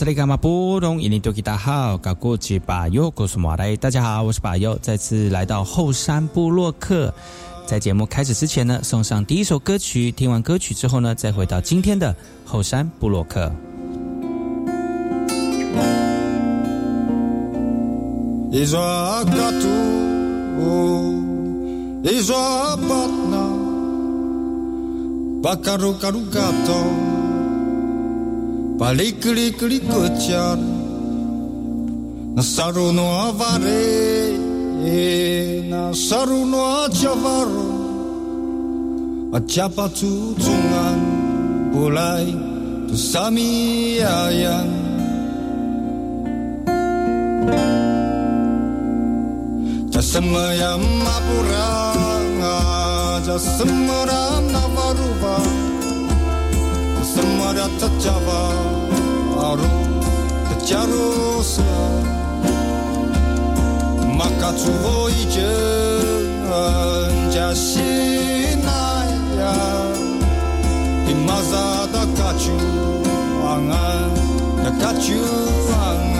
大家好，大家好，我是巴佑，再次来到后山部落客。在节目开始之前呢，送上第一首歌曲。听完歌曲之后呢，再回到今天的后山部落客。Πάλι κλικ κλικ κοτσιάρ Να σαρούνο αβαρέ Να σαρούνο ατσαβάρο Ατσάπα του τσουγάν Πουλάει του σαμιάγιάν Jasemaya mapura Jasemara navarubah Sămărată ceava Aru Te cearu sla Makacu voice Îngeașinaia di da kaciu Anga Da kaciu anga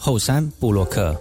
后山布洛克。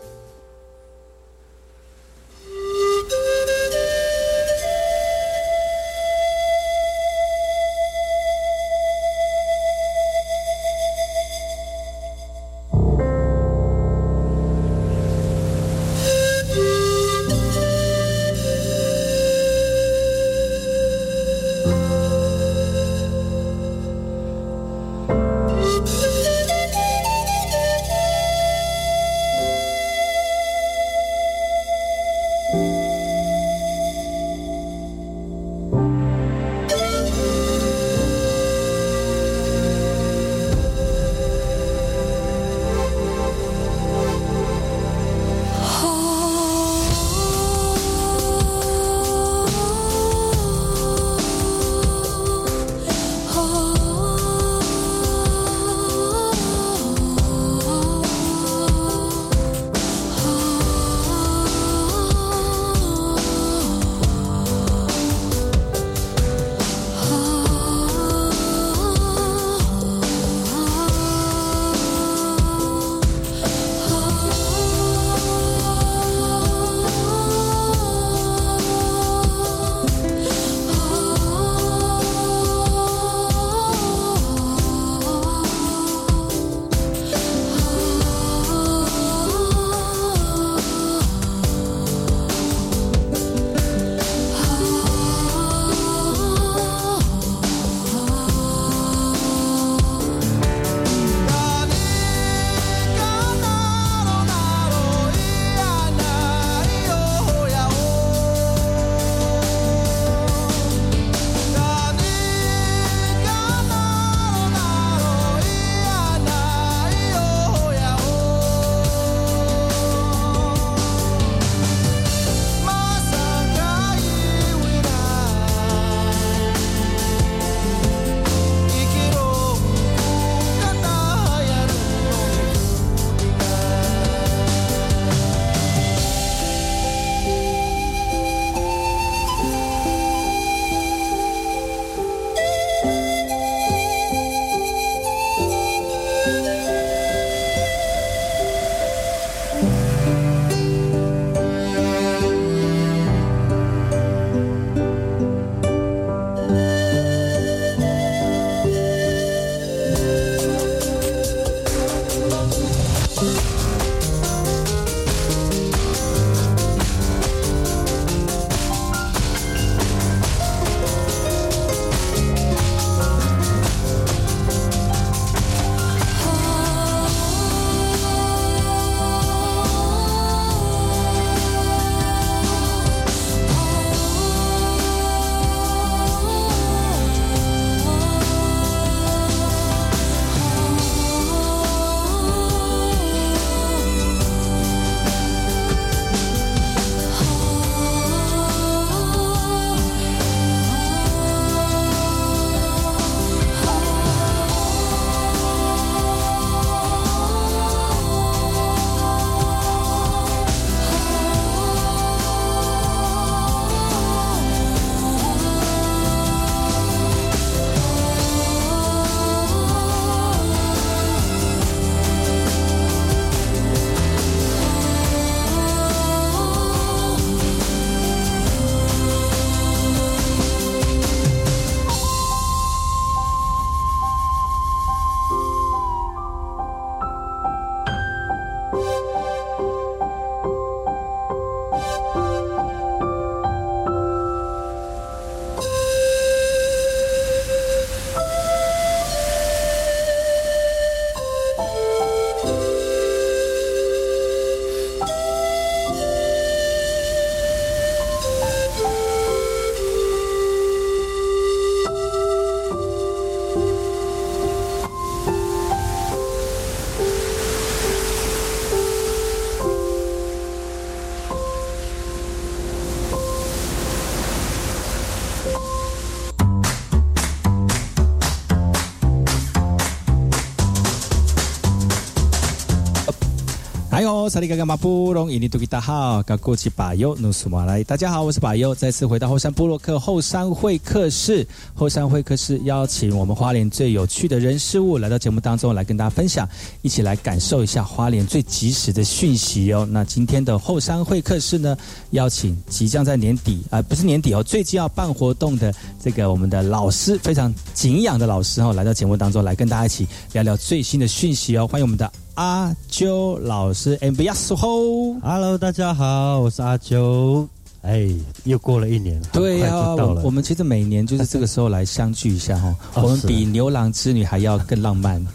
萨利嘎嘎马布隆伊尼图吉达好，嘎过去巴尤努苏马来。大家好，我是巴尤，再次回到后山部落克后山会客室。后山会客室邀请我们花莲最有趣的人事物来到节目当中来跟大家分享，一起来感受一下花莲最及时的讯息哦。那今天的后山会客室呢，邀请即将在年底啊、不是年底哦，最近要办活动的这个我们的老师，非常敬仰的老师哦，来到节目当中来跟大家一起聊聊最新的讯息哦。欢迎我们的。阿啾老师，M B S O。Hello，大家好，我是阿啾。哎，又过了一年，对呀、呀、到了。我我们其实每年就是这个时候来相聚一下哈，哦我们比牛郎织女还要更浪漫。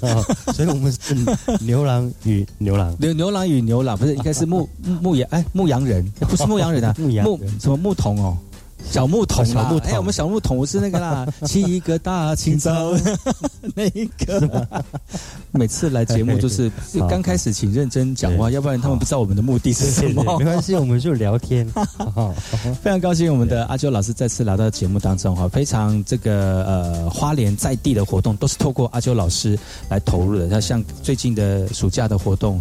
哦所以我们是牛郎与牛郎。牛牛郎与牛郎不是应该是牧牧牧羊哎牧羊人不是牧羊人啊牧羊人什么牧童哦。小木桶啦，小牧童哎，我们小牧童是那个啦，七个大清早。那一个。每次来节目就是就刚开始，请认真讲话，要不然他们不知道我们的目的是什对对，么。没。关系，我们就聊天。哦非常高兴，我们的阿啾老师再次来到节目当中哈，非常这个呃花莲在地的活动都是透过阿啾老师来投入的。那像最近的暑假的活动，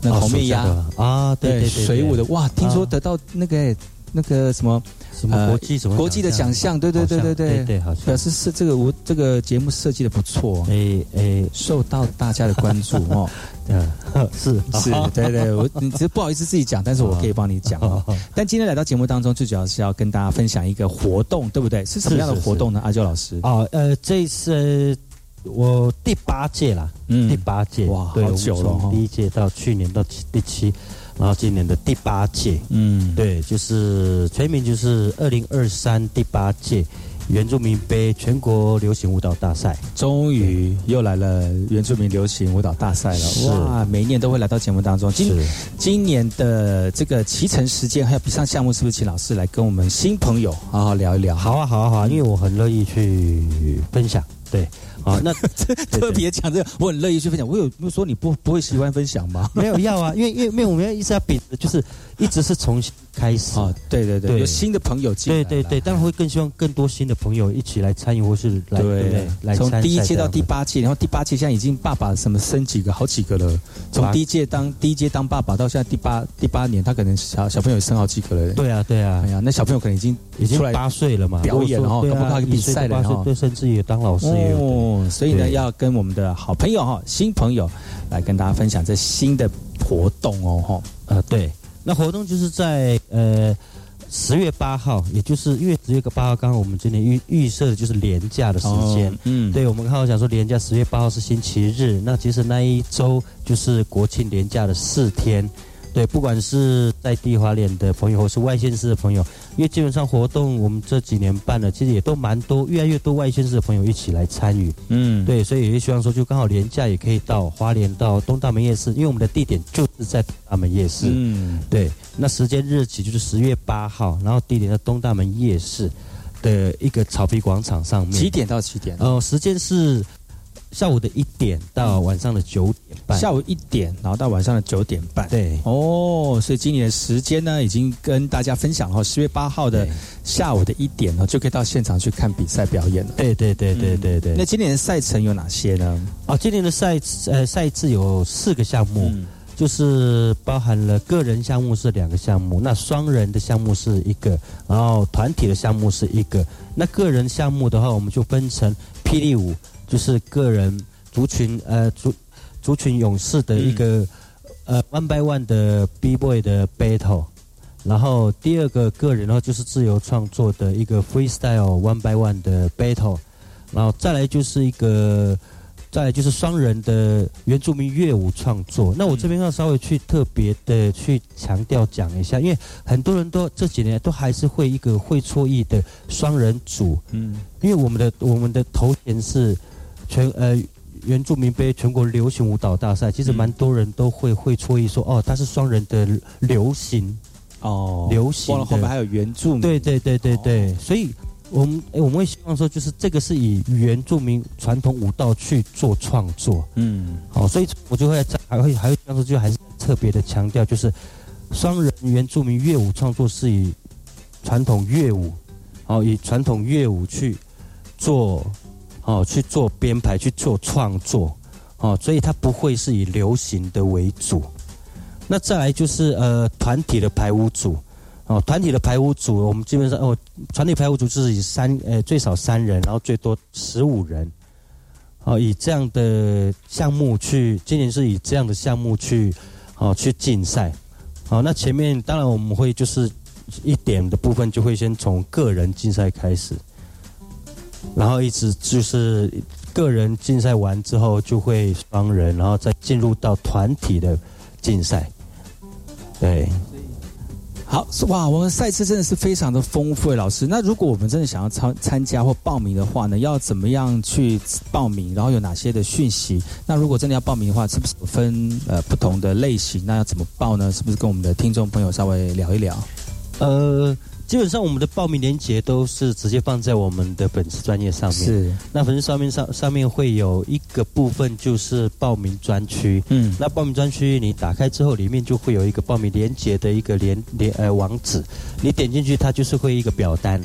那哦红面鸭、啊，对对对，水舞的，哇，听说啊。得到那个、那个什么什么国际什么国际的奖项，对对对对对。对对，好像表示是这个我这个节目设计的不错，哎哎，受到大家的关注哦。嗯，是。是，对对，我你只是不好意思自己讲，但是我可以帮你讲哦。但今天来到节目当中，最主要是要跟大家分享一个活动，对不对？是什么样的活动呢？阿娇老师，哦，呃，这是我第八届啦，嗯。第八届，哇好久了哦从第一届到去年到七第七，然后今年的第八届，嗯，对，就是全名就是二零二三第八届原住民杯全国流行舞蹈大赛。终于又来了原住民流行舞蹈大赛了，哇！每一年都会来到节目当中。今今年的这个骑乘时间还有比赛项目，是不是请老师来跟我们新朋友好好聊一聊？好啊，好啊，好啊，因为我很乐意去分享。对，好，那 特别讲这个，我很乐意去分享。我有没有说你不不会喜欢分享吗？没有要啊，因为因为因为我们要一直要比就是一直是从新开始。啊，对对对，对有新的朋友进来对对对，当然会更希望更多新的朋友一起来参与，或是来对？来从第一届到第八届，然后第八届现在已经爸爸什么生几个，好几个了。从第一届当第一届当爸爸到现在第八第八年，他可能小小朋友也生好几个了。，对啊对啊哎，呀，那小朋友可能已经已经八岁了嘛，表演了哈如果说搞不好可以比赛了哈对甚至也当老师也有的。哦，所以呢，要跟我们的好朋友哈、新朋友来跟大家分享这新的活动哦，哈。呃，对，那活动就是在呃十月八号，也就是因为十月八号刚刚我们今天预预设的就是连假的时间。哦嗯，对，我们刚好想说连假十月八号是星期日，那其实那一周就是国庆连假的四天。对，不管是在地华联的朋友，或是外县市的朋友，因为基本上活动我们这几年办了，其实也都蛮多，越来越多外县市的朋友一起来参与。嗯，对，所以也希望说，就刚好廉价也可以到华联到东大门夜市，因为我们的地点就是在东大门夜市。嗯，对，那时间日期就是十月八号，然后地点在东大门夜市的一个草皮广场上面。几？点到几点？呃，时间是下午的一点到晚上的九点半。下午一点，然后到晚上的九点半。对哦，所以今年的时间呢，已经跟大家分享哈，十月八号的下午的一点呢，就可以到现场去看比赛表演了。对对对对对对。那今年的赛程有哪些呢？啊，今年的赛呃赛制有四个项目。嗯就是包含了个人项目是两个项目，那双人的项目是一个，然后团体的项目是一个。那个人项目的话，我们就分成霹雳舞，就是个人族群呃族族群勇士的一个、呃 one by one 的 b boy 的 battle。然后第二个个人的话就是自由创作的一个 freestyle one by one 的 battle，然后再来就是一个再来就是双人的原住民乐舞创作。那我这边要稍微去特别的去强调讲一下，因为很多人都这几年都还是会一个会错意的双人组，嗯因为我们的我们的头衔是全呃原住民杯全国流行舞蹈大赛，其实嗯。蛮多人都会会错意说哦，它是双人的流行。哦，流行的。忘了后面还有原住民。对对对对对，哦。所以我们诶我们会希望说，就是这个是以原住民传统舞蹈去做创作，嗯。好、所以我就会在还会还会当时，就还是特别的强调，就是双人原住民乐舞创作是以传统乐舞，好、以传统乐舞去做，哦去做编排去做创作。哦，所以它不会是以流行的为主。那再来就是呃团体的排舞组，哦，团体的排舞组，我们基本上哦，团体排舞组就是以三呃最少三人，然后最多十五人，哦，以这样的项目去，今年是以这样的项目去哦去竞赛，好，那前面当然我们会就是一点的部分就会先从个人竞赛开始，然后一直就是个人竞赛完之后就会双人，然后再进入到团体的竞赛，对。好哇，我们赛事真的是非常的丰富，老师。那如果我们真的想要参参加或报名的话呢，要怎么样去报名？然后有哪些的讯息？那如果真的要报名的话，是不是分呃不同的类型？那要怎么报呢？是不是跟我们的听众朋友稍微聊一聊？呃。基本上我们的报名链接都是直接放在我们的粉丝专业上面。是，那粉丝上面上上面会有一个部分就是报名专区。嗯，那报名专区你打开之后，里面就会有一个报名链接的一个连连呃网址，你点进去，它就是会一个表单。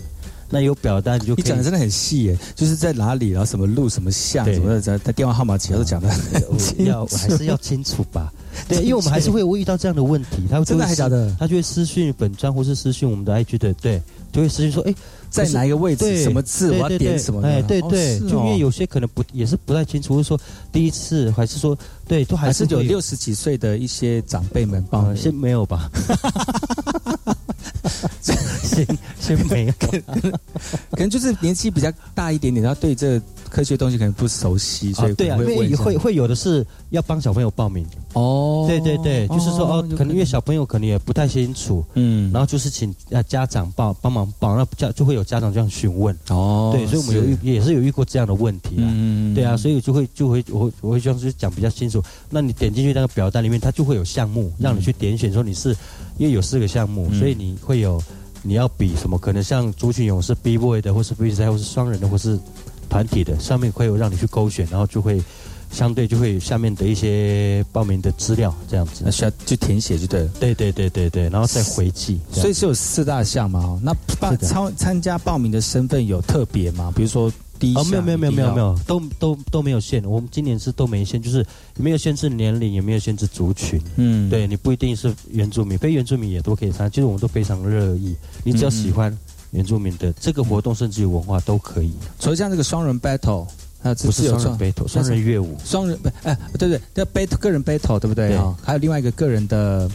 那有表单你就你讲的真的很细耶，就是在哪里，然后什么路、什么巷、什么的，在电话号码其他都讲的很要还是要清楚吧？对，因为我们还是会遇到这样的问题，他真的还假的？他就会私讯本专或是私讯我们的 IG 的，对，就会私信说，哎，在哪一个位置？什么字？我要点什么？哎，对对，就因为有些可能不也是不太清楚，或者说第一次，还是说对，都还是有六十几岁的一些长辈们帮，先没有吧？先 先没有，可能就是年纪比较大一点点，然后对这科学东西可能不熟悉，所以对啊，因为会会有的是要帮小朋友报名。哦，对对对，就是说哦，可能因为小朋友可能也不太清楚，嗯，然后就是请呃家长报帮忙报，那家就会有家长这样询问。哦，对，所以我们有也是有遇过这样的问题啊，对啊，所以就会就会我我会就是讲比较清楚，那你点进去那个表单里面，它就会有项目让你去点选，说你是因为有四个项目，所以你会有。你要比什么？可能像族群勇士、B boy 的，或是 B 赛，或是双人的，或是团体的，上面会有让你去勾选，然后就会相对就会下面的一些报名的资料这样子，那需要去填写就对了。对对对对对，然后再回寄。所以是有四大项嘛？那报参参加报名的身份有特别吗？比如说。哦，没有没有没有没有没有，都都都没有限。我们今年是都没限，就是没有限制年龄，也没有限制族群。嗯，对你不一定是原住民，非原住民也都可以参加。其实我们都非常乐意，你只要喜欢原住民的这个活动，甚至于文化都可以。除了像这个双人 battle，还有不是双人 battle，双人乐舞，双人不哎，对对，叫 battle 个人 battle 对不对啊？还有另外一个个人的。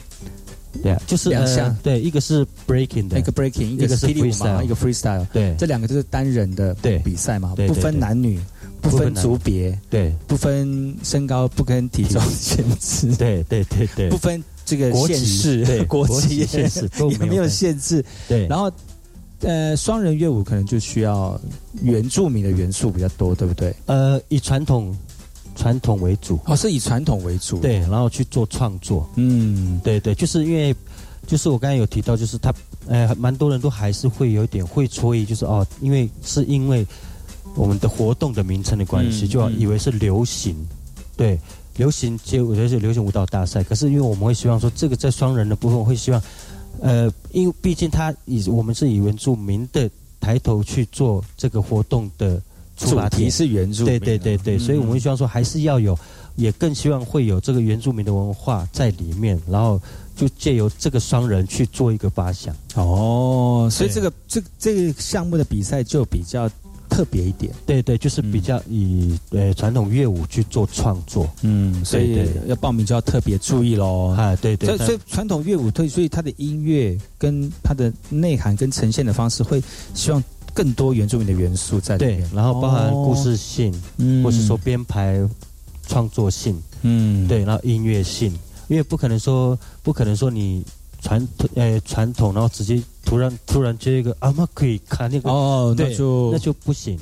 对，就是两项。对，一个是 breaking 的，一个 breaking，一个是 freestyle，一个 freestyle。对，这两个就是单人的比赛嘛，不分男女，不分族别，对，不分身高，不跟体重限制，对对对对，不分这个县市，对，国籍限制也没有限制。对，然后呃，双人乐舞可能就需要原住民的元素比较多，对不对？呃，以传统。传统为主。哦，是以传统为主，对，然后去做创作，嗯，对对，就是因为，就是我刚才有提到，就是他，呃，蛮多人都还是会有一点会错意，就是哦，因为是因为我们的活动的名称的关系，就要以为是流行，对，流行街舞，就是流行舞蹈大赛，可是因为我们会希望说，这个在双人的部分，我会希望，呃，因为毕竟他以我们是以原住民的抬头去做这个活动的。主题是原住民，对对对对，所以我们希望说还是要有，也更希望会有这个原住民的文化在里面，然后就借由这个双人去做一个发想。哦，所以这个这这个项目的比赛就比较特别一点。对对，就是比较以呃传统乐舞去做创作。嗯，所以要报名就要特别注意喽。啊，对对。所以所以传统乐舞对，所以它的音乐跟它的内涵跟呈现的方式会希望。更多原住民的元素在里面，然后包含故事性，或是说编排创作性，嗯，对，然后音乐性，因为不可能说不可能说你传统呃传统，然后直接突然突然接一个啊，那可以看那个哦，那就那就不行，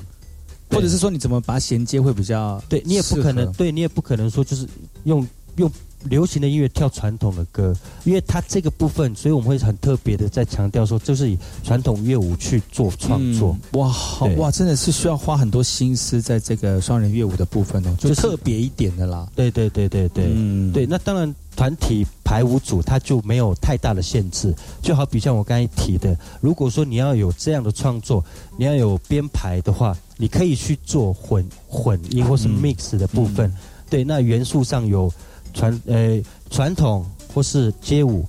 或者是说你怎么把它衔接会比较，对你也不可能，对你也不可能说就是用用。流行的音乐跳传统的歌，因为它这个部分，所以我们会很特别的在强调说，就是以传统乐舞去做创作。哇，好哇，真的是需要花很多心思在这个双人乐舞的部分哦，就特别一点的啦。对对对对对，嗯，对。那当然，团体排舞组它就没有太大的限制，就好比像我刚才提的，如果说你要有这样的创作，你要有编排的话，你可以去做混混音或是 mix 的部分。对，那元素上有传呃传统或是街舞，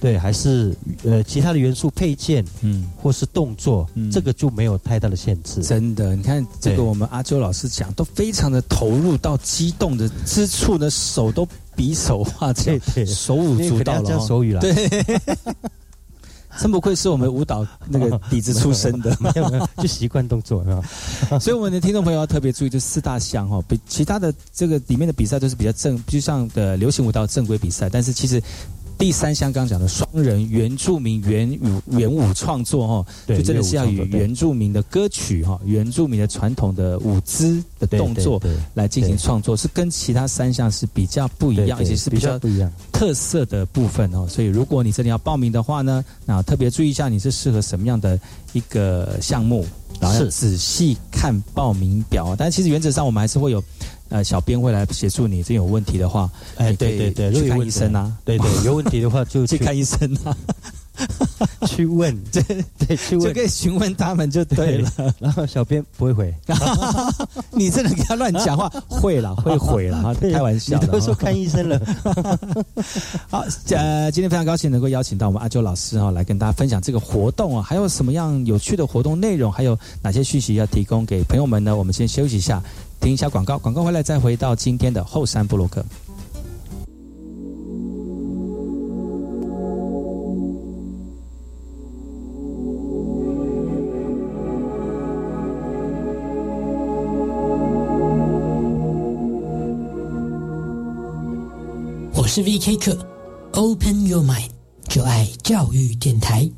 对，还是呃其他的元素配件嗯，或是动作，嗯。这个就没有太大的限制。真的，你看这个我们阿周老师讲，都非常的投入到激动的之处呢，手都比手画脚手舞足蹈了哦。手语了，对，真不愧是我们舞蹈那个 底子出身的。没有没有，就习惯动作，有没有 所以我们的听众朋友要特别注意，这四大项哦，比其他的这个里面的比赛都是比较正，就像的流行舞蹈正规比赛，但是其实。第三项刚刚讲的双人原住民原舞原舞创作哈，对就真的是要以原住民的歌曲哈、原住民的传统的舞姿的动作来进行创作，是跟其他三项是比较不一样，而对对比且是比较较不一样。特色的部分哦。所以如果你真的要报名的话呢，那特别注意一下你是适合什么样的一个项目，然后仔细看报名表。但其实原则上我们还是会有。呃，小编会来协助你，这有问题的话，哎，对对对，去看医生啊，对对，有问题的话就去去看医生啊，去问，对 对，去问。就可，以询问他们就对了。然后小编不会回，你真的给他乱讲话，会啦，会毁啦，对开玩笑的。你都说看医生了，好，呃，今天非常高兴能够邀请到我们阿周老师哈、来跟大家分享这个活动啊，还有什么样有趣的活动内容，还有哪些讯息要提供给朋友们呢？我们先休息一下，听一下广告，广告回来再回到今天的后山部落克。我是 VK 课，Open Your Mind，就爱教育电台。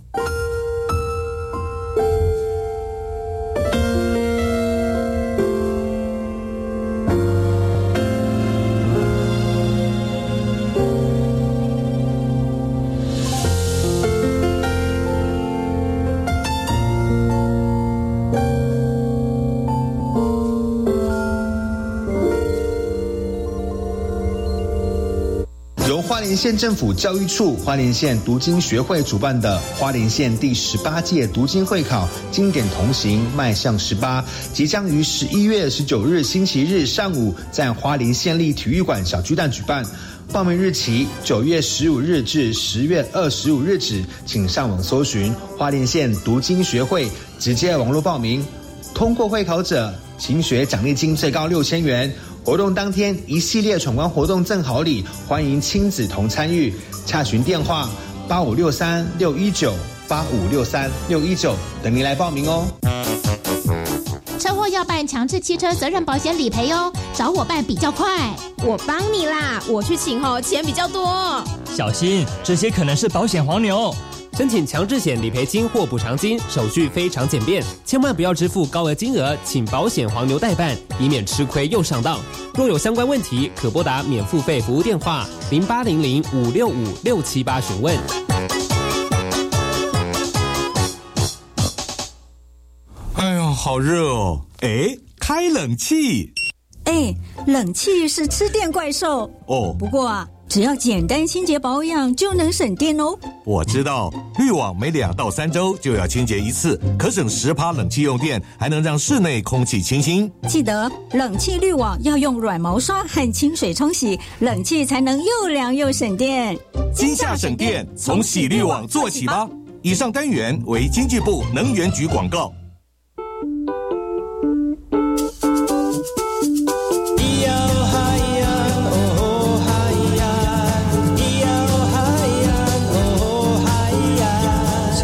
莲县政府教育处花莲县读经学会主办的花莲县第十八届读经会考经典同行迈向十八，即将于十一月十九日星期日上午在花莲县立体育馆小巨蛋举办。报名日期九月十五日至十月二十五日止，请上网搜寻花莲县读经学会，直接网络报名。通过会考者，勤学奖励金最高六千元。活动当天，一系列闯关活动赠好礼，欢迎亲子同参与。洽询电话：八五六三六一九八五六三六一九，等您来报名哦。车祸要办强制汽车责任保险理赔哦，找我办比较快。我帮你啦，我去请哦，钱比较多。小心，这些可能是保险黄牛。申请强制险理赔金或补偿金，手续非常简便，千万不要支付高额金额，请保险黄牛代办，以免吃亏又上当。若有相关问题，可拨打免付费服务电话零八零零五六五六七八询问。哎呦，好热哦！哎，开冷气哎，冷气是吃电怪兽。哦。不过啊，只要简单清洁保养就能省电哦。我知道，滤网每两到三周就要清洁一次，可省十趴冷气用电，还能让室内空气清新。记得冷气滤网要用软毛刷和清水冲洗，冷气才能又凉又省电。今夏省电，从洗滤网做起吧。以上单元为经济部能源局广告。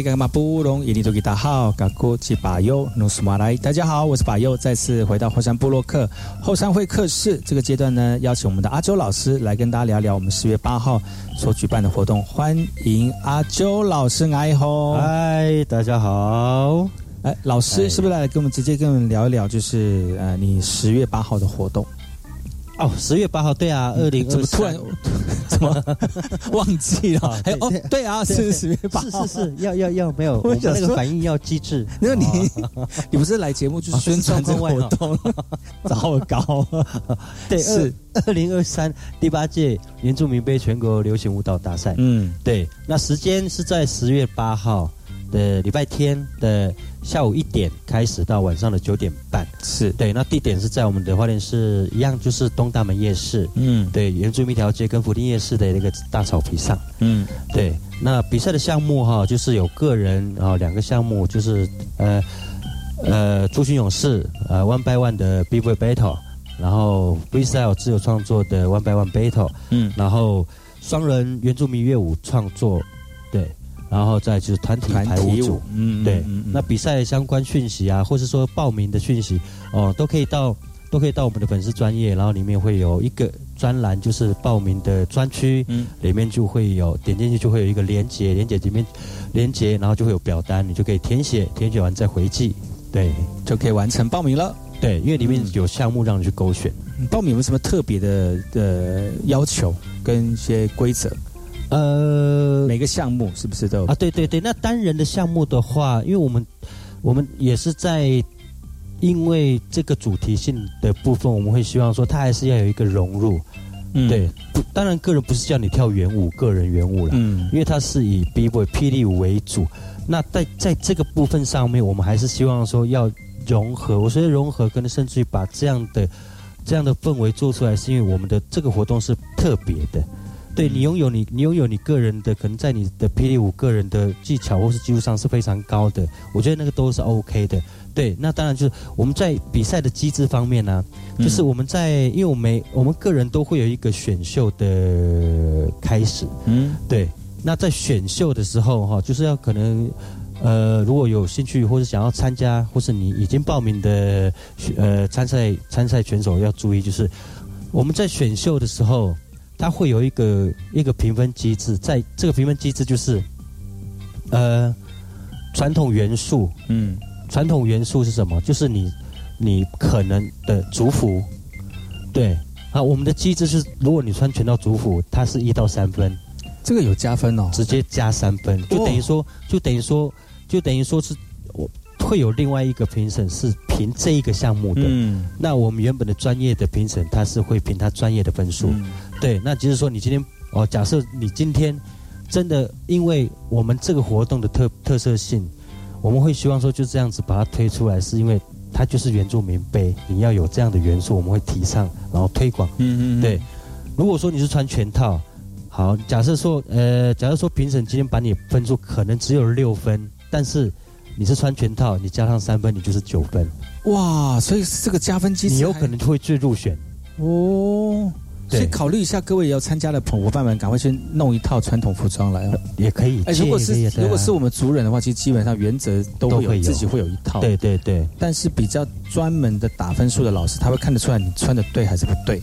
你好，萨利嘎马布隆伊尼多吉达好，嘎古吉巴尤努斯马来。大家好，我是巴尤，再次回到后山部落克后山会客室这个阶段呢，邀请我们的阿周老师来跟大家聊聊我们十月八号所举办的活动。欢迎阿周老师，爱好，嗨，大家好。哎，老师是不是来跟我们直接跟我们聊一聊，就是呃，你十月八号的活动？哦，十月八号，对啊，二零怎么突然 忘记了？还有哦，对啊，是十月八号，是是是，要要要，没有，我们那个反应要机智。那你 你不是来节目就是宣传这个活动，糟糕。对，是二零二三第八届原住民杯全国流行舞蹈大赛。嗯，对，那时间是在十月八号。的礼拜天的下午一点开始到晚上的九点半，是对。那地点是在我们的花莲市一样，就是东大门夜市。嗯，对，原住民条街跟福丁夜市的那个大草皮上。嗯，对。那比赛的项目哈，就是有个人啊两个项目，就是呃呃，朱勋勇士呃 One by One 的 B Boy Battle，然后 Freestyle 自由创作的 One by One Battle。嗯，然后双人原住民乐舞创作，对。然后再就是团体排舞组，嗯，对，那比赛相关讯息啊，或是说报名的讯息，哦，都可以到都可以到我们的粉丝专业，然后里面会有一个专栏，就是报名的专区，嗯，里面就会有点进去就会有一个连接，连接里面连接，然后就会有表单，你就可以填写，填写完再回寄，对，就可以完成报名了。对，因为里面有项目让你去勾选。报名有什么特别的的要求跟一些规则？呃，每个项目是不是都啊？对对对，那单人的项目的话，因为我们我们也是在因为这个主题性的部分，我们会希望说，它还是要有一个融入。嗯，对，不，当然个人不是叫你跳圆舞，个人圆舞了。嗯，因为它是以 B boy 霹雳舞为主。那在在这个部分上面，我们还是希望说要融合。我觉得融合，可能甚至于把这样的这样的氛围做出来，是因为我们的这个活动是特别的。对你拥有你你拥有你个人的可能在你的霹雳舞个人的技巧或是技术上是非常高的，我觉得那个都是 OK 的。对，那当然就是我们在比赛的机制方面呢，就是我们在因为我们我们个人都会有一个选秀的开始，嗯，对。那在选秀的时候哈，就是要可能呃如果有兴趣或者想要参加或是你已经报名的呃参赛参赛选手要注意，就是我们在选秀的时候。它会有一个一个评分机制，在这个评分机制就是，呃，传统元素，嗯，传统元素是什么？就是你你可能的族服，对，啊，我们的机制是，如果你穿全套族服，它是一到三分，这个有加分哦，直接加三分，就等于说，就等于说，就等于说是我。会有另外一个评审是评这一个项目的，嗯，那我们原本的专业的评审他是会评他专业的分数，对，那就是说你今天哦，假设你今天真的因为我们这个活动的特特色性，我们会希望说就这样子把它推出来，是因为它就是原住民杯，你要有这样的元素，我们会提倡然后推广，嗯嗯，对。如果说你是穿全套，好，假设说呃，假设说评审今天把你分数可能只有六分，但是。你是穿全套，你加上三分，你就是九分。哇，所以这个加分机制，你有可能会最入选哦。所以考虑一下，各位要参加的伙伴们，赶快去弄一套传统服装来，也可以。哎，如果是如果是我们族人的话，其实基本上原则都会有自己会有一套。对对对。但是比较专门的打分数的老师，他会看得出来你穿的对还是不对，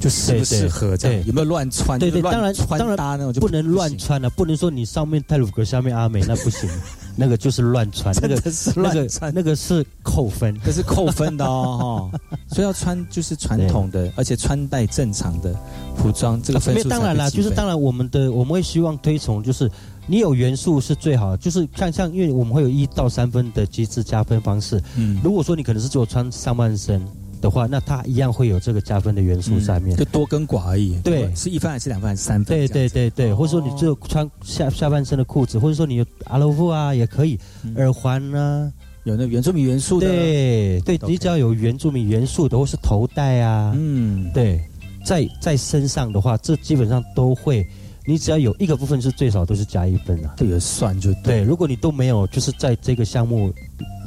就适不适合这样，有没有乱穿？对对，当然穿搭那种就不能乱穿了，不能说你上面泰鲁格，下面阿美，那不行。那个就是乱穿，那个是乱穿，那个是扣分，这是扣分的哦，所以要穿就是传统的，而且穿戴正常的服装，这个分数当然啦，就是当然我们的我们会希望推崇，就是你有元素是最好的，就是像像因为我们会有一到三分的机制加分方式，嗯，如果说你可能是只有穿上半身。的话，那它一样会有这个加分的元素在面，就多跟寡而已。对，是一分还是两分还是三分？对对对对，或者说你只有穿下下半身的裤子，或者说你有阿罗夫啊也可以，耳环呢有那原住民元素的。对对，你只要有原住民元素的，或是头带啊，嗯，对，在在身上的话，这基本上都会，你只要有一个部分是最少都是加一分啊，这个算就对。如果你都没有，就是在这个项目，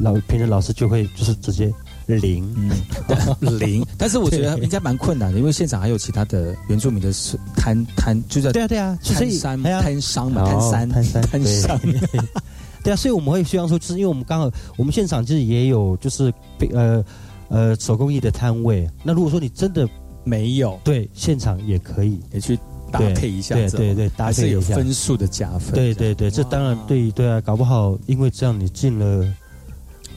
老评审老师就会就是直接。零，零。但是我觉得应该蛮困难的，因为现场还有其他的原住民的摊摊，就在对啊对啊，摊山摊商嘛，摊商摊山摊商。对啊，所以我们会希望说，就是因为我们刚好我们现场就是也有就是呃呃手工艺的摊位。那如果说你真的没有，对，现场也可以也去搭配一下，对对对，搭配有分数的加分。对对对，这当然对对啊，搞不好因为这样你进了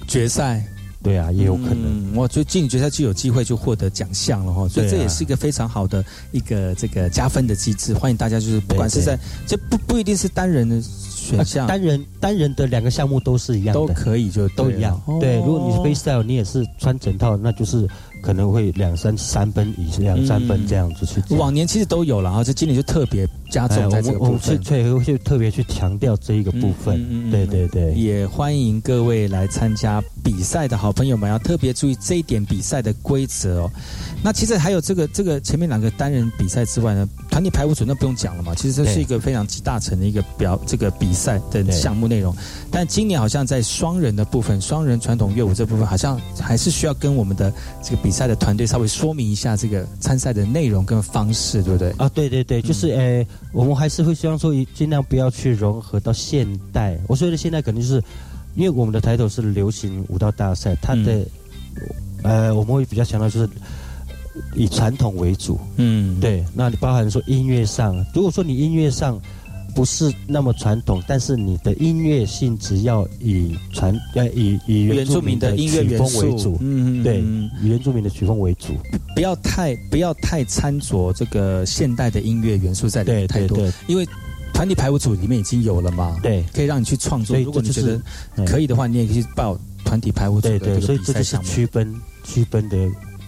决赛。对啊，也有可能。我觉得进决赛就有机会就获得奖项了哈，所以这也是一个非常好的一个这个加分的机制。欢迎大家就是不管是在这不不一定是单人的选项，单人单人的两个项目都是一样的，都可以就都一样。对，如果你是 freestyle，你也是穿整套，那就是。可能会两三三分以两三分这样子去。往年其实都有了啊，这今年就特别加重在这个部分，所以会特别去强调这一个部分。对对对，也欢迎各位来参加比赛的好朋友们，要特别注意这一点比赛的规则哦。那其实还有这个这个前面两个单人比赛之外呢，团体排舞组那不用讲了嘛，其实这是一个非常集大成的一个表这个比赛的项目内容。但今年好像在双人的部分，双人传统乐舞这部分，好像还是需要跟我们的这个比赛的团队稍微说明一下这个参赛的内容跟方式，对不对？啊，对对对，就是呃，我们还是会希望说尽量不要去融合到现代。我说的现代肯定是因为我们的抬头是流行舞蹈大赛，它的呃，我们会比较强调就是。以传统为主，嗯，对。那你包含说音乐上，如果说你音乐上不是那么传统，但是你的音乐性质要以传要以以原住民的音乐曲风为主，嗯，对，以原住民的曲风为主，不要太不要太掺着这个现代的音乐元素在里面太多，因为团体排舞组里面已经有了嘛，对，可以让你去创作。如果你觉得可以的话，你也可以报团体排舞组的这个比赛项目。区分区分的。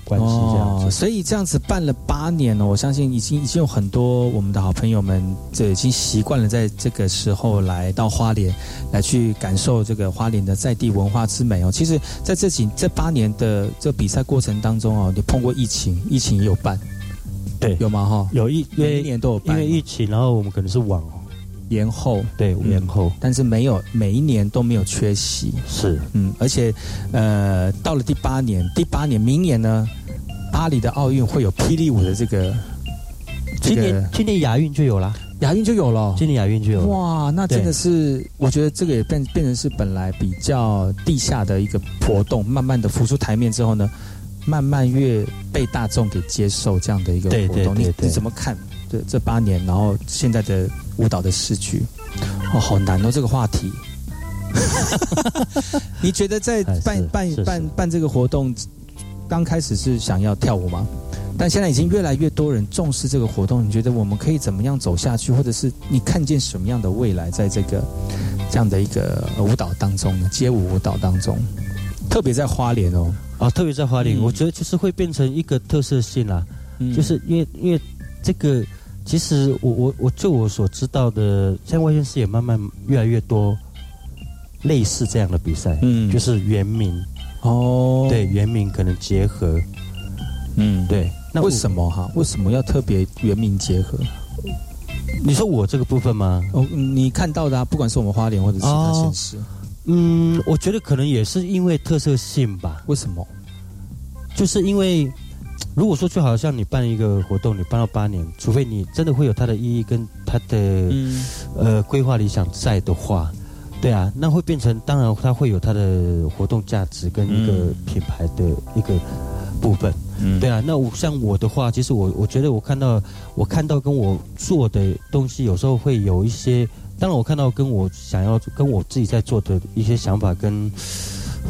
关系这样子，所以这样子办了八年了，我相信已经已经有很多我们的好朋友们，这已经习惯了在这个时候来到花莲，来去感受这个花莲的在地文化之美哦。其实，在这几这八年的这比赛过程当中哦，你碰过疫情，疫情也有办，对，有吗？哈，有一每一年都有办，因为疫情，然后我们可能是往延后，对，延后，但是没有每一年都没有缺席，是，嗯，而且呃，到了第八年，第八年明年呢？巴黎的奥运会有霹雳舞的这个，今年今年亚运就有了，亚运就有了，今年亚运就有。哇，那真的是，我觉得这个也变变成是本来比较地下的一个活动，慢慢的浮出台面之后呢，慢慢越被大众给接受这样的一个活动。你你怎么看？这这八年，然后现在的舞蹈的市局，哦，好难哦，这个话题。你觉得在办办办办这个活动？刚开始是想要跳舞吗？但现在已经越来越多人重视这个活动。你觉得我们可以怎么样走下去，或者是你看见什么样的未来在这个这样的一个舞蹈当中呢？街舞舞蹈当中，特别在花莲哦，啊，特别在花莲，我觉得就是会变成一个特色性啦。嗯就是因为因为这个，其实我我我就我所知道的，现在外县市也慢慢越来越多类似这样的比赛，嗯，就是原名。哦，对，原名可能结合，嗯，对，那为什么哈？为什么要特别原名结合？你说我这个部分吗？哦，你看到的，啊不管是我们花莲或者其他县市，嗯，我觉得可能也是因为特色性吧。为什么？就是因为如果说就好像你办一个活动，你办到八年，除非你真的会有它的意义跟它的呃规划理想在的话。对啊，那会变成，当然它会有它的活动价值跟一个品牌的一个部分。嗯，对啊，那我像我的话，其实我我觉得我看到我看到跟我做的东西，有时候会有一些，当然我看到跟我想要跟我自己在做的一些想法跟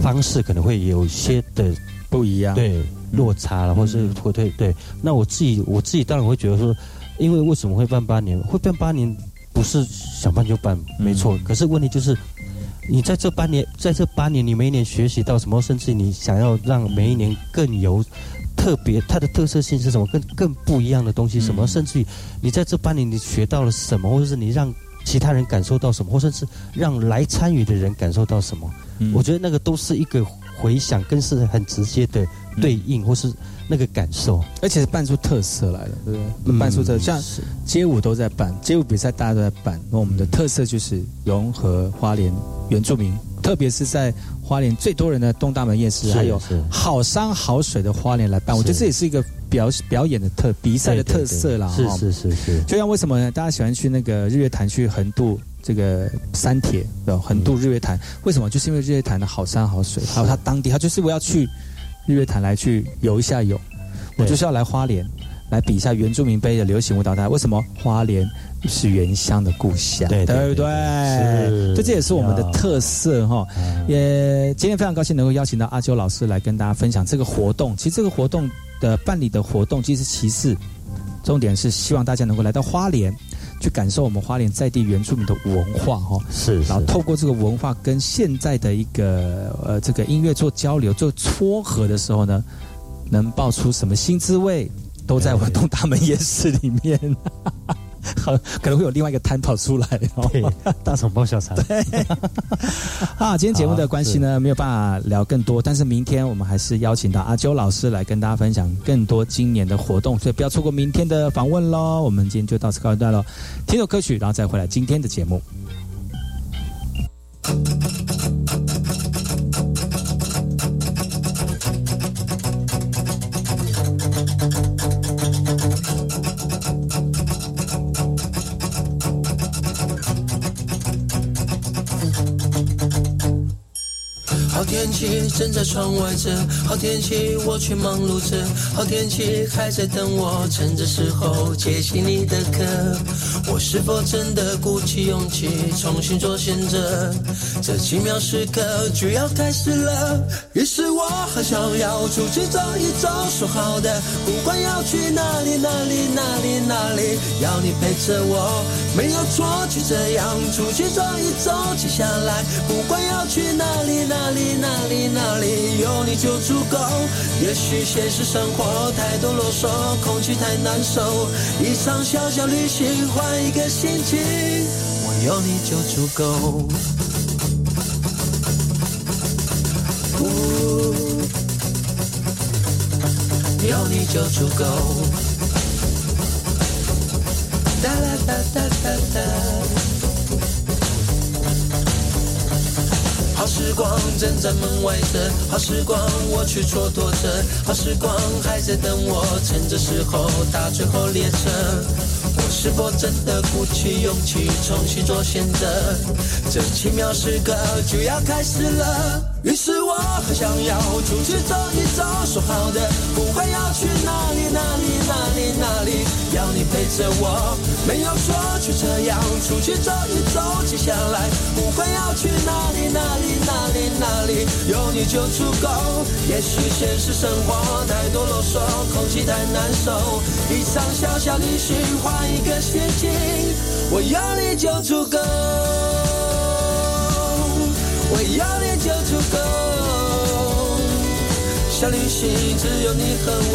方式，可能会有一些的不一样，对落差了，或是会退对。那我自己我自己当然会觉得说，因为为什么会办八年？会办八年？不是想办就办，没错。可是问题就是，你在这八年，在这八年，你每一年学习到什么？甚至你想要让每一年更有特别，它的特色性是什么？更更不一样的东西什么？甚至于你在这八年你学到了什么，或者是你让其他人感受到什么，或者是让来参与的人感受到什么？我觉得那个都是一个回想，更是很直接的对应，或是。那个感受，而且是办出特色来了，对不对？办出特色，像街舞都在办，街舞比赛大家都在办。那我们的特色就是融合花莲原住民。特别是在花莲最多人的东大门夜市，还有好山好水的花莲来办，我觉得这也是一个表表演的特比赛的特色啦。哈对是是是是，就像为什么呢？大家喜欢去那个日月潭去横渡这个山铁的横渡日月潭，为什么？就是因为日月潭的好山好水，还有它当地，它就是我要去日月潭来去游一下泳，我就是要来花莲来比一下原住民杯的流行舞蹈台。为什么花莲是原乡的故乡？对对对不对？是这这也是我们的特色哈。也今天非常高兴能够邀请到阿秋老师来跟大家分享这个活动。其实这个活动的办理的活动其实其次，重点是希望大家能够来到花莲，去感受我们花莲在地原住民的文化哈。是然后透过这个文化跟现在的一个呃这个音乐做交流、做撮合的时候呢，能爆出什么新滋味，都在我们东大门夜市里面。好，可能会有另外一个摊跑出来哦。对，大肠包小肠。啊，今天节目的关系呢，没有办法聊更多，但是明天我们还是邀请到阿啾老师来跟大家分享更多今年的活动，所以不要错过明天的访问喽。我们今天就到此告一段落，听首歌曲，然后再回来今天的节目。正在窗外着，好天气我却忙碌着，好天气还在等我，趁着时候接起你的歌。我是否真的鼓起勇气重新做选择？这奇妙时刻就要开始了，于是我很想要出去走一走，说好的，不管要去哪里哪里哪里哪里，要你陪着我，没有错，就这样出去走一走，接下来不管要去哪里哪里哪里哪里，有你就足够。也许现实生活太多啰嗦，空气太难受，一场小小旅行一个心情，我有你就足够。有你就足够。哒啦哒哒哒哒。好时光正在门外等，好时光我去蹉跎着，好时光还在等我，趁着时候搭最后列车。是否真的鼓起勇气重新做选择？这奇妙时刻就要开始了。于是我很想要出去走一走，说好的，不管要去哪里哪里哪里哪里，要你陪着我，没有错，就这样出去走一走。接下来不管要去哪里哪里哪里哪里，有你就足够。也许现实生活太多啰嗦，空气太难受，一场小小旅行换一个心情，我有你就足够。我要你就足够，小旅行只有你和我，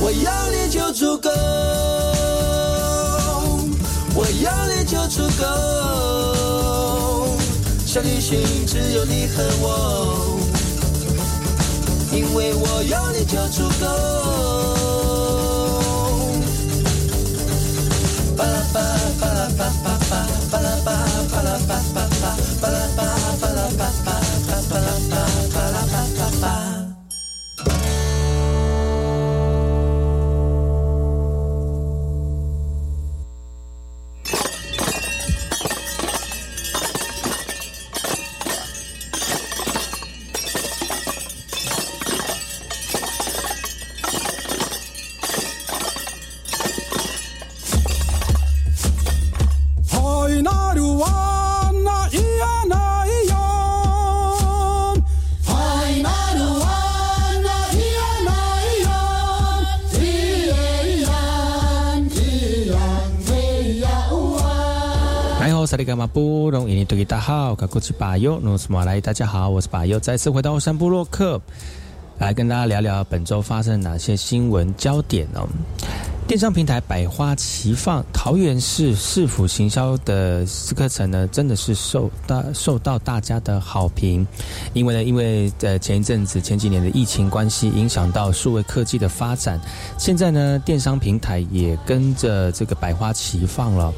我要你就足够。我要你就足够，小旅行只有你和我，因为我有你就足够。巴拉巴巴拉巴巴巴巴拉巴巴拉巴巴巴巴拉巴巴拉巴巴巴巴拉巴马布隆，印尼多吉大好，卡库奇巴尤，努斯马来，大家好，我是巴尤，再次回到山部落克，来跟大家聊聊本周发生哪些新闻焦点哦。电商平台百花齐放，桃园市市府行销的课程呢，真的是受大受到大家的好评。因为呢，因为呃前一阵子前几年的疫情关系，影响到数位科技的发展，现在呢，电商平台也跟着这个百花齐放了。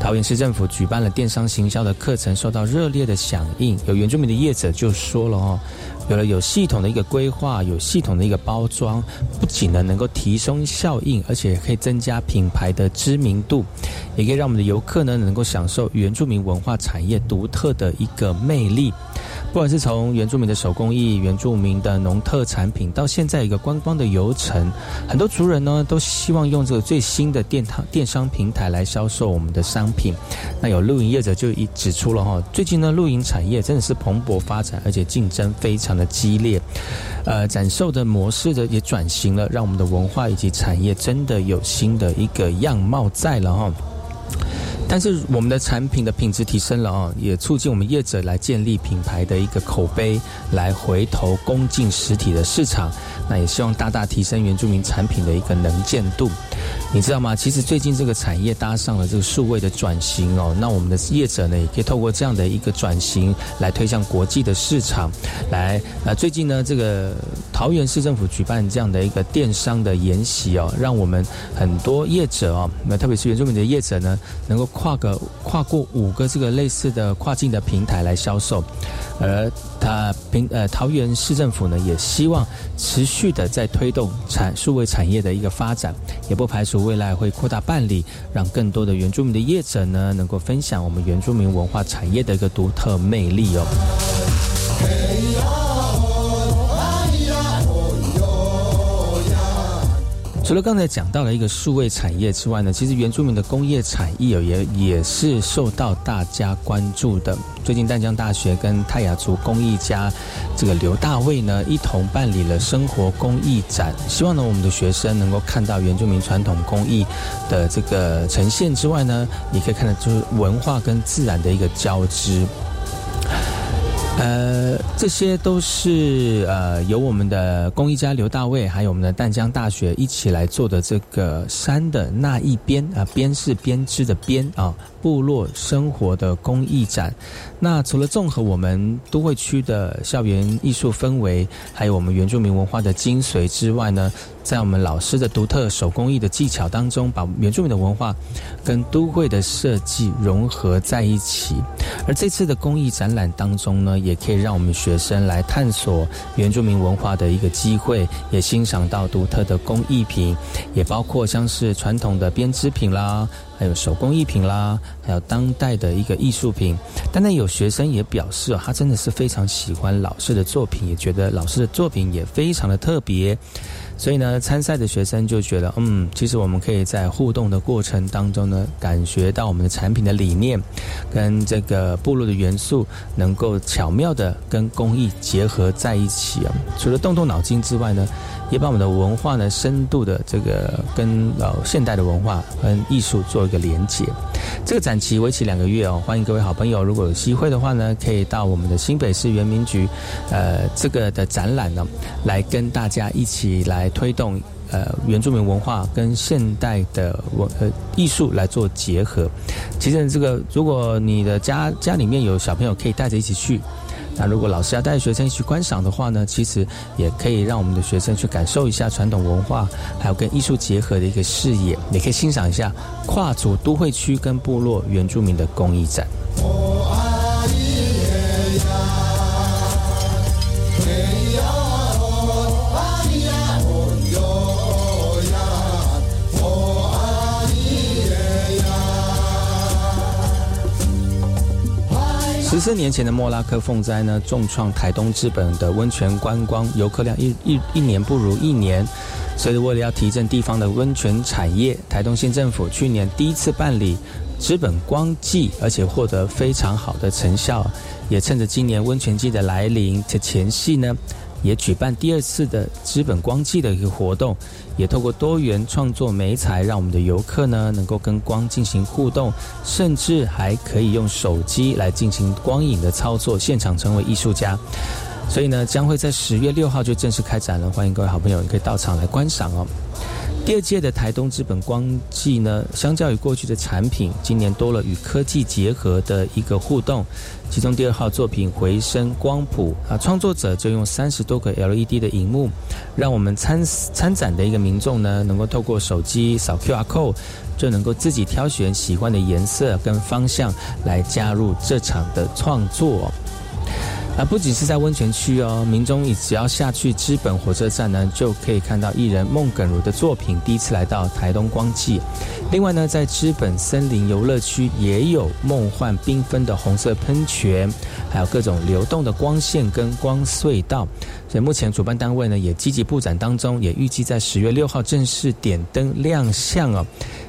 桃园市政府举办了电商行销的课程，受到热烈的响应。有原住民的业者就说了哦。有了有系统的一个规划，有系统的一个包装，不仅呢能够提升效应，而且可以增加品牌的知名度，也可以让我们的游客呢能够享受原住民文化产业独特的一个魅力。不管是从原住民的手工艺、原住民的农特产品，到现在一个观光的游程，很多族人呢都希望用这个最新的电商电商平台来销售我们的商品。那有露营业者就已指出了哈，最近呢露营产业真的是蓬勃发展，而且竞争非常的激烈，呃，展售的模式的也转型了，让我们的文化以及产业真的有新的一个样貌在了哈。但是我们的产品的品质提升了啊，也促进我们业者来建立品牌的一个口碑，来回头攻进实体的市场。那也希望大大提升原住民产品的一个能见度。你知道吗？其实最近这个产业搭上了这个数位的转型哦，那我们的业者呢，也可以透过这样的一个转型来推向国际的市场。来，那最近呢，这个桃园市政府举办这样的一个电商的研习哦，让我们很多业者哦，那特别是原住民的业者呢，能够跨个跨过五个这个类似的跨境的平台来销售。而他平呃桃园市政府呢，也希望持续的在推动产数位产业的一个发展，也不排除未来会扩大办理，让更多的原住民的业者呢，能够分享我们原住民文化产业的一个独特魅力哦。除了刚才讲到了一个数位产业之外呢，其实原住民的工业产业也也是受到大家关注的。最近淡江大学跟泰雅族工艺家这个刘大卫呢，一同办理了生活工艺展，希望呢我们的学生能够看到原住民传统工艺的这个呈现之外呢，也可以看得出文化跟自然的一个交织。呃，这些都是呃由我们的工艺家刘大卫，还有我们的淡江大学一起来做的这个山的那一边啊，边是编织的边啊，部落生活的工艺展。那除了综合我们都会区的校园艺术氛围，还有我们原住民文化的精髓之外呢？在我们老师的独特手工艺的技巧当中，把原住民的文化跟都会的设计融合在一起。而这次的工艺展览当中呢，也可以让我们学生来探索原住民文化的一个机会，也欣赏到独特的工艺品，也包括像是传统的编织品啦，还有手工艺品啦，还有当代的一个艺术品。当然有学生也表示，他真的是非常喜欢老师的作品，也觉得老师的作品也非常的特别。所以呢，参赛的学生就觉得，嗯，其实我们可以在互动的过程当中呢，感觉到我们的产品的理念，跟这个部落的元素，能够巧妙的跟工艺结合在一起啊。除了动动脑筋之外呢。也把我们的文化呢，深度的这个跟呃现代的文化跟艺术做一个连接。这个展期为期两个月哦，欢迎各位好朋友，如果有机会的话呢，可以到我们的新北市原民局，呃，这个的展览呢，来跟大家一起来来推动呃原住民文化跟现代的文呃艺术来做结合。其实这个，如果你的家家里面有小朋友，可以带着一起去。那如果老师要带学生去观赏的话呢，其实也可以让我们的学生去感受一下传统文化，还有跟艺术结合的一个视野，也可以欣赏一下跨族都会区跟部落原住民的工艺展。十四年前的莫拉克风灾呢，重创台东资本的温泉观光游客量一一一年不如一年。所以，为了要提振地方的温泉产业，台东县政府去年第一次办理资本光季，而且获得非常好的成效。也趁着今年温泉季的来临且前夕呢，也举办第二次的资本光季的一个活动，也透过多元创作媒材，让我们的游客呢能够跟光进行互动，甚至还可以用手机来进行光影的操作，现场成为艺术家。所以呢，将会在十月六号就正式开展了，欢迎各位好朋友你可以到场来观赏哦。第二届的台东资本光季呢，相较于过去的产品，今年多了与科技结合的一个互动。其中第二号作品回声光谱啊，创作者就用三十多个 LED 的荧幕，让我们参参展的一个民众呢，能够透过手机扫 QR code，就能够自己挑选喜欢的颜色跟方向来加入这场的创作。啊，不仅是在温泉区哦，民众只要下去资本火车站呢，就可以看到艺人孟耿如的作品第一次来到台东光季。另外呢，在资本森林游乐区也有梦幻缤纷的红色喷泉，还有各种流动的光线跟光隧道。所以目前主办单位呢也积极布展当中，也预计在十月六号正式点灯亮相哦。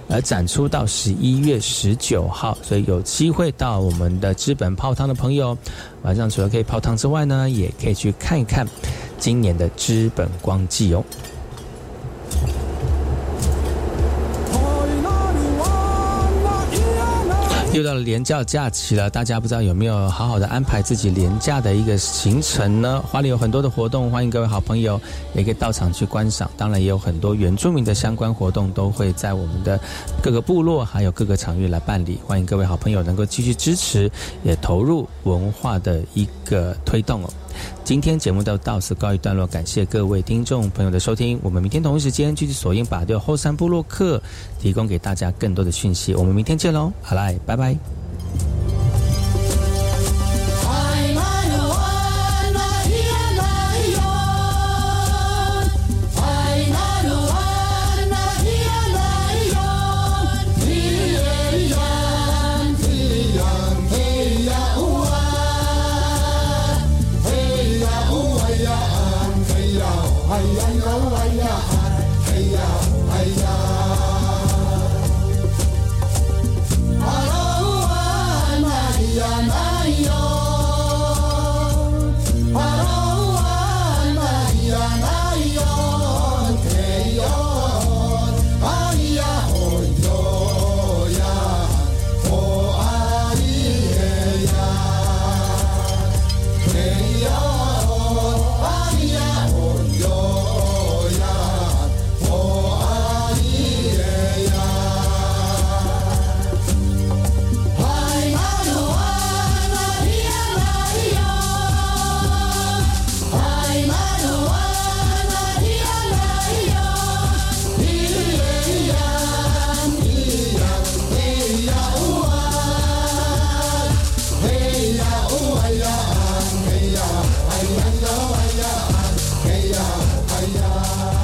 而展出到十一月十九号，所以有机会到我们的资本泡汤的朋友，晚上除了可以泡汤之外呢，也可以去看一看今年的资本光季哦。又到了廉价假期了，大家不知道有没有好好的安排自己廉价的一个行程呢？花里有很多的活动，欢迎各位好朋友也可以到场去观赏。当然也有很多原住民的相关活动都会在我们的各个部落还有各个场域来办理。欢迎各位好朋友能够继续支持，也投入文化的一个推动哦。今天节目就到此告一段落，感谢各位听众朋友的收听。我们明天同一时间继续锁定把对后山部落客，提供给大家更多的讯息。我们明天见喽，好嘞，拜拜。